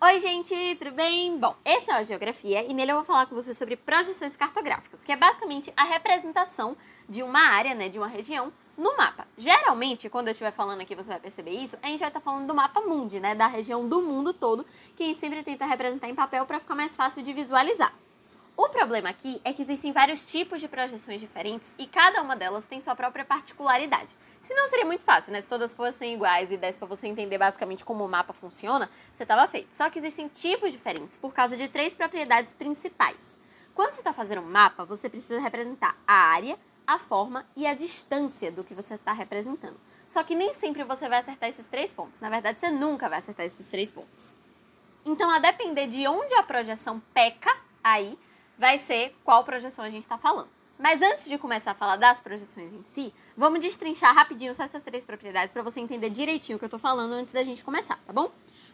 Oi, gente, tudo bem? Bom, esse é o Geografia e nele eu vou falar com você sobre projeções cartográficas, que é basicamente a representação de uma área, né, de uma região no mapa. Geralmente, quando eu estiver falando aqui, você vai perceber isso, a gente vai estar falando do mapa mundi, né, da região do mundo todo, que a gente sempre tenta representar em papel para ficar mais fácil de visualizar. O problema aqui é que existem vários tipos de projeções diferentes e cada uma delas tem sua própria particularidade. Se não seria muito fácil, né? Se todas fossem iguais e desse para você entender basicamente como o mapa funciona, você estava feito. Só que existem tipos diferentes por causa de três propriedades principais. Quando você está fazendo um mapa, você precisa representar a área, a forma e a distância do que você está representando. Só que nem sempre você vai acertar esses três pontos. Na verdade, você nunca vai acertar esses três pontos. Então, a depender de onde a projeção peca, aí vai ser qual projeção a gente está falando. Mas antes de começar a falar das projeções em si, vamos destrinchar rapidinho só essas três propriedades para você entender direitinho o que eu estou falando antes da gente começar, tá bom?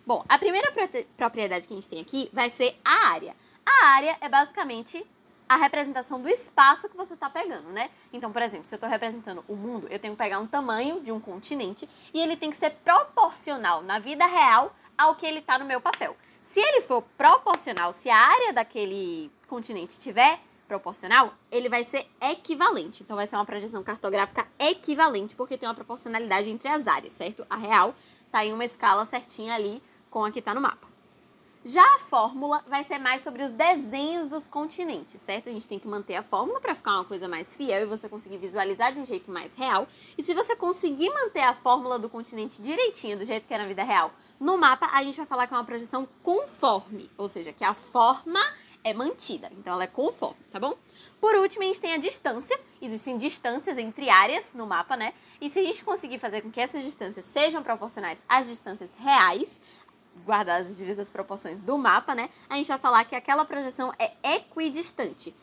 Bom, a primeira propriedade que a gente tem aqui vai ser a área. A área é basicamente a representação do espaço que você está pegando, né? Então, por exemplo, se eu estou representando o mundo, eu tenho que pegar um tamanho de um continente e ele tem que ser proporcional na vida real ao que ele está no meu papel. Se ele for proporcional, se a área daquele continente tiver proporcional, ele vai ser equivalente. Então vai ser uma projeção cartográfica equivalente, porque tem uma proporcionalidade entre as áreas, certo? A real está em uma escala certinha ali com a que está no mapa. Já a fórmula vai ser mais sobre os desenhos dos continentes, certo? A gente tem que manter a fórmula para ficar uma coisa mais fiel e você conseguir visualizar de um jeito mais real. E se você conseguir manter a fórmula do continente direitinho, do jeito que é na vida real, no mapa, a gente vai falar que é uma projeção conforme, ou seja, que a forma é mantida, então ela é conforme, tá bom? Por último, a gente tem a distância. Existem distâncias entre áreas no mapa, né? E se a gente conseguir fazer com que essas distâncias sejam proporcionais às distâncias reais, guardadas as devidas proporções do mapa, né? A gente vai falar que aquela projeção é equidistante.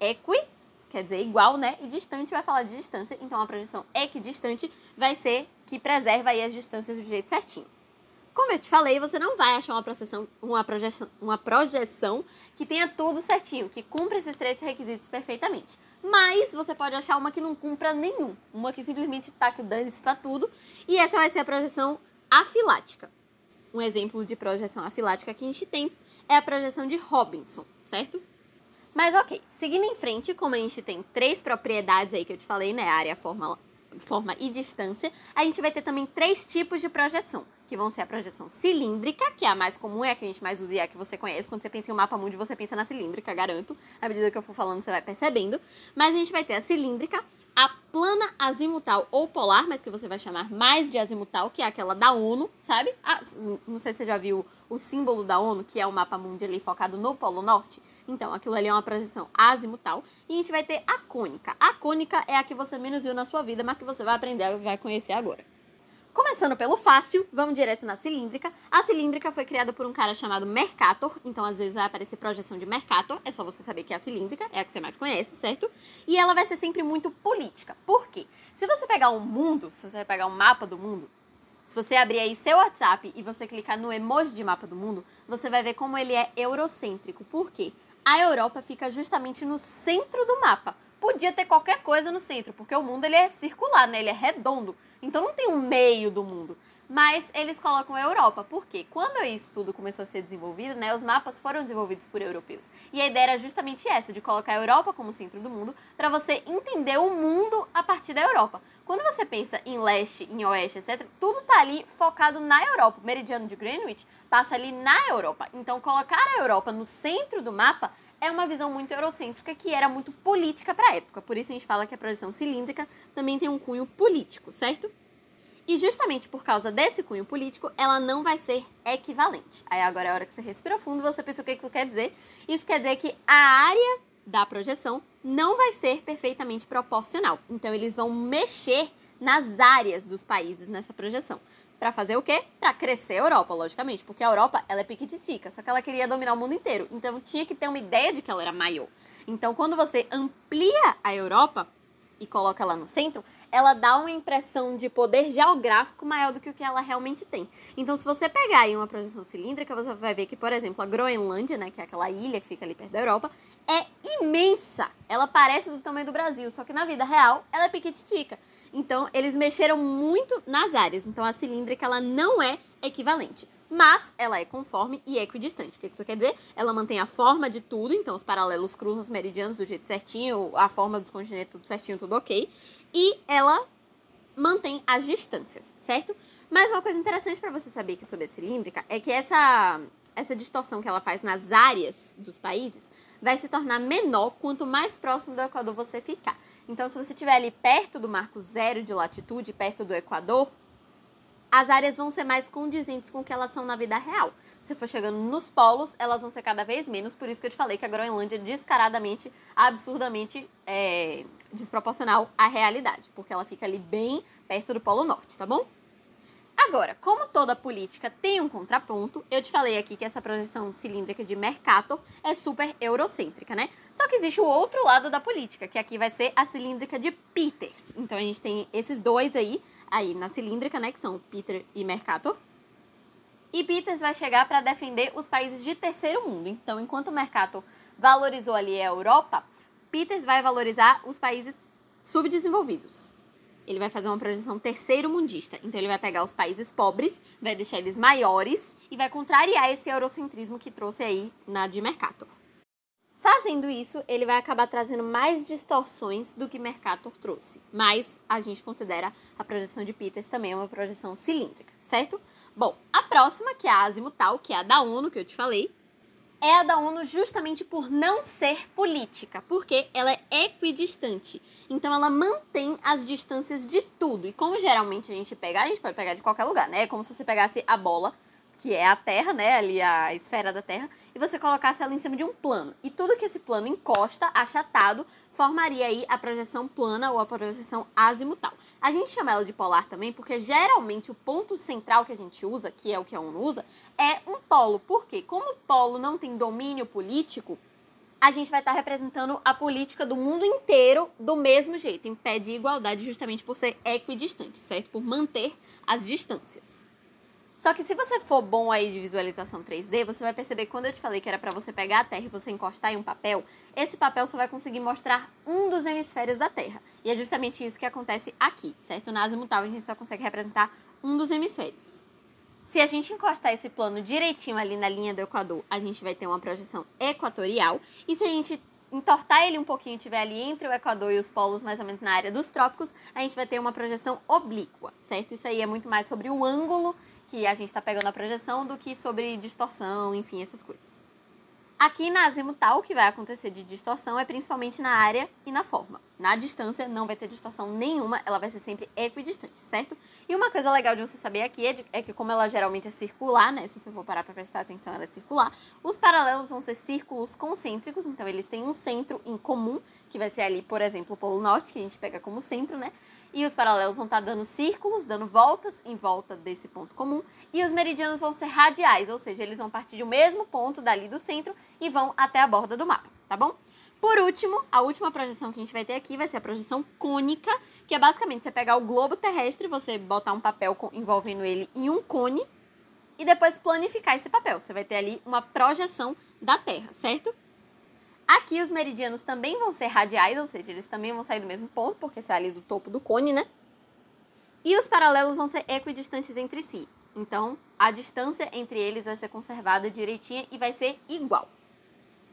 Equi quer dizer igual, né? E distante vai falar de distância. Então a projeção equidistante vai ser que preserva aí as distâncias do jeito certinho. Como eu te falei, você não vai achar uma, processão, uma, projeção, uma projeção que tenha tudo certinho, que cumpra esses três requisitos perfeitamente. Mas você pode achar uma que não cumpra nenhum, uma que simplesmente taque o dane-se para tudo, e essa vai ser a projeção afilática. Um exemplo de projeção afilática que a gente tem é a projeção de Robinson, certo? Mas ok, seguindo em frente, como a gente tem três propriedades aí que eu te falei, né? Área, forma, forma e distância, a gente vai ter também três tipos de projeção que vão ser a projeção cilíndrica, que é a mais comum, é a que a gente mais usa e é a que você conhece. Quando você pensa em um mapa mundo, você pensa na cilíndrica, garanto. À medida que eu for falando, você vai percebendo. Mas a gente vai ter a cilíndrica, a plana azimutal ou polar, mas que você vai chamar mais de azimutal, que é aquela da ONU, sabe? Ah, não sei se você já viu o símbolo da ONU, que é o mapa mundo ali focado no Polo Norte. Então, aquilo ali é uma projeção azimutal. E a gente vai ter a cônica. A cônica é a que você menos viu na sua vida, mas que você vai aprender e vai conhecer agora. Começando pelo fácil, vamos direto na cilíndrica. A cilíndrica foi criada por um cara chamado Mercator, então às vezes vai aparecer projeção de Mercator, é só você saber que é a cilíndrica, é a que você mais conhece, certo? E ela vai ser sempre muito política. Por quê? Se você pegar um mundo, se você pegar um mapa do mundo, se você abrir aí seu WhatsApp e você clicar no emoji de mapa do mundo, você vai ver como ele é eurocêntrico. Por quê? A Europa fica justamente no centro do mapa. Podia ter qualquer coisa no centro, porque o mundo ele é circular, né? Ele é redondo. Então não tem um meio do mundo. Mas eles colocam a Europa, porque quando isso tudo começou a ser desenvolvido, né, os mapas foram desenvolvidos por europeus. E a ideia era justamente essa, de colocar a Europa como centro do mundo, para você entender o mundo a partir da Europa. Quando você pensa em leste, em oeste, etc., tudo está ali focado na Europa. O meridiano de Greenwich passa ali na Europa. Então, colocar a Europa no centro do mapa é uma visão muito eurocêntrica que era muito política para a época. Por isso a gente fala que a projeção cilíndrica também tem um cunho político, certo? E justamente por causa desse cunho político, ela não vai ser equivalente. Aí agora é a hora que você respira fundo, você pensa o que isso quer dizer. Isso quer dizer que a área da projeção não vai ser perfeitamente proporcional. Então eles vão mexer nas áreas dos países nessa projeção. Para fazer o quê? Para crescer a Europa, logicamente, porque a Europa ela é piquititica, só que ela queria dominar o mundo inteiro. Então tinha que ter uma ideia de que ela era maior. Então quando você amplia a Europa e coloca ela no centro, ela dá uma impressão de poder geográfico maior do que o que ela realmente tem. Então, se você pegar aí uma projeção cilíndrica, você vai ver que, por exemplo, a Groenlândia, né, que é aquela ilha que fica ali perto da Europa, é imensa. Ela parece do tamanho do Brasil, só que na vida real ela é piquititica. Então, eles mexeram muito nas áreas. Então, a cilíndrica ela não é equivalente. mas ela é conforme e equidistante. O que isso quer dizer? Ela mantém a forma de tudo, então os paralelos cruzam os meridianos do jeito certinho, a forma dos continentes tudo certinho, tudo ok. E ela mantém as distâncias, certo? Mas uma coisa interessante para você saber aqui sobre a cilíndrica é que essa, essa distorção que ela faz nas áreas dos países vai se tornar menor quanto mais próximo do Equador você ficar. Então, se você estiver ali perto do marco zero de latitude, perto do Equador, as áreas vão ser mais condizentes com o que elas são na vida real. Se for chegando nos polos, elas vão ser cada vez menos, por isso que eu te falei que a Groenlândia é descaradamente, absurdamente é, desproporcional à realidade, porque ela fica ali bem perto do Polo Norte, tá bom? Agora, como toda política tem um contraponto, eu te falei aqui que essa projeção cilíndrica de Mercator é super eurocêntrica, né? Só que existe o outro lado da política, que aqui vai ser a cilíndrica de Peters. Então a gente tem esses dois aí, aí na cilíndrica, né, que são Peter e Mercator. E Peters vai chegar para defender os países de terceiro mundo. Então, enquanto Mercator valorizou ali a Europa, Peters vai valorizar os países subdesenvolvidos ele vai fazer uma projeção terceiro mundista. Então ele vai pegar os países pobres, vai deixar eles maiores e vai contrariar esse eurocentrismo que trouxe aí na de Mercator. Fazendo isso, ele vai acabar trazendo mais distorções do que Mercator trouxe. Mas a gente considera a projeção de Peters também uma projeção cilíndrica, certo? Bom, a próxima, que é a azimutal, que é a da ONU, que eu te falei, é a da ONU justamente por não ser política, porque ela é equidistante. Então ela mantém as distâncias de tudo. E como geralmente a gente pega, a gente pode pegar de qualquer lugar, né? É como se você pegasse a bola que é a Terra, né, ali a esfera da Terra, e você colocasse ela em cima de um plano. E tudo que esse plano encosta, achatado, formaria aí a projeção plana ou a projeção azimutal. A gente chama ela de polar também porque geralmente o ponto central que a gente usa, que é o que a ONU usa, é um polo. Porque como o polo não tem domínio político, a gente vai estar representando a política do mundo inteiro do mesmo jeito, em pé de igualdade, justamente por ser equidistante, certo? Por manter as distâncias. Só que se você for bom aí de visualização 3D, você vai perceber que quando eu te falei que era para você pegar a Terra e você encostar em um papel, esse papel só vai conseguir mostrar um dos hemisférios da Terra. E é justamente isso que acontece aqui, certo? Na azimutal a gente só consegue representar um dos hemisférios. Se a gente encostar esse plano direitinho ali na linha do Equador, a gente vai ter uma projeção equatorial. E se a gente entortar ele um pouquinho tiver ali entre o Equador e os polos, mais ou menos na área dos trópicos, a gente vai ter uma projeção oblíqua, certo? Isso aí é muito mais sobre o ângulo que a gente está pegando a projeção do que sobre distorção, enfim, essas coisas. Aqui na azimutal, o que vai acontecer de distorção é principalmente na área e na forma. Na distância não vai ter distorção nenhuma, ela vai ser sempre equidistante, certo? E uma coisa legal de você saber aqui é, de, é que como ela geralmente é circular, né? Se você for parar para prestar atenção, ela é circular. Os paralelos vão ser círculos concêntricos, então eles têm um centro em comum, que vai ser ali, por exemplo, o Polo Norte, que a gente pega como centro, né? E os paralelos vão estar dando círculos, dando voltas em volta desse ponto comum. E os meridianos vão ser radiais, ou seja, eles vão partir do mesmo ponto dali do centro e vão até a borda do mapa, tá bom? Por último, a última projeção que a gente vai ter aqui vai ser a projeção cônica, que é basicamente você pegar o globo terrestre, você botar um papel envolvendo ele em um cone e depois planificar esse papel. Você vai ter ali uma projeção da Terra, certo? Aqui os meridianos também vão ser radiais, ou seja, eles também vão sair do mesmo ponto, porque sai ali do topo do cone, né? E os paralelos vão ser equidistantes entre si. Então, a distância entre eles vai ser conservada direitinha e vai ser igual.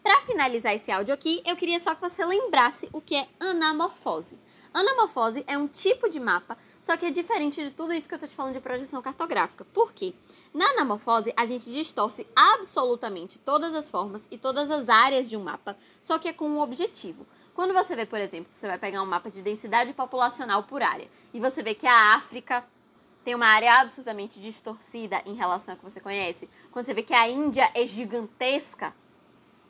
Para finalizar esse áudio aqui, eu queria só que você lembrasse o que é anamorfose. Anamorfose é um tipo de mapa, só que é diferente de tudo isso que eu estou te falando de projeção cartográfica. Por quê? Na anamorfose, a gente distorce absolutamente todas as formas e todas as áreas de um mapa, só que é com um objetivo. Quando você vê, por exemplo, você vai pegar um mapa de densidade populacional por área e você vê que a África tem uma área absolutamente distorcida em relação ao que você conhece, quando você vê que a Índia é gigantesca,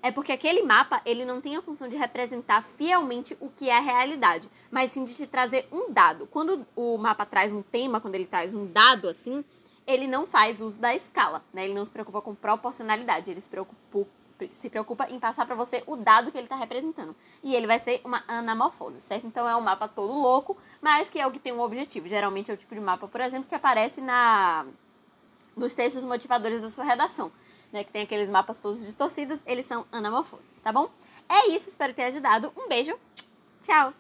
é porque aquele mapa ele não tem a função de representar fielmente o que é a realidade, mas sim de te trazer um dado. Quando o mapa traz um tema, quando ele traz um dado assim, ele não faz uso da escala, né? Ele não se preocupa com proporcionalidade, ele se preocupa, se preocupa em passar para você o dado que ele está representando. E ele vai ser uma anamorfose, certo? Então é um mapa todo louco, mas que é o que tem um objetivo. Geralmente é o tipo de mapa, por exemplo, que aparece na nos textos motivadores da sua redação, né? Que tem aqueles mapas todos distorcidos, eles são anamorfoses, tá bom? É isso, espero ter ajudado. Um beijo, tchau!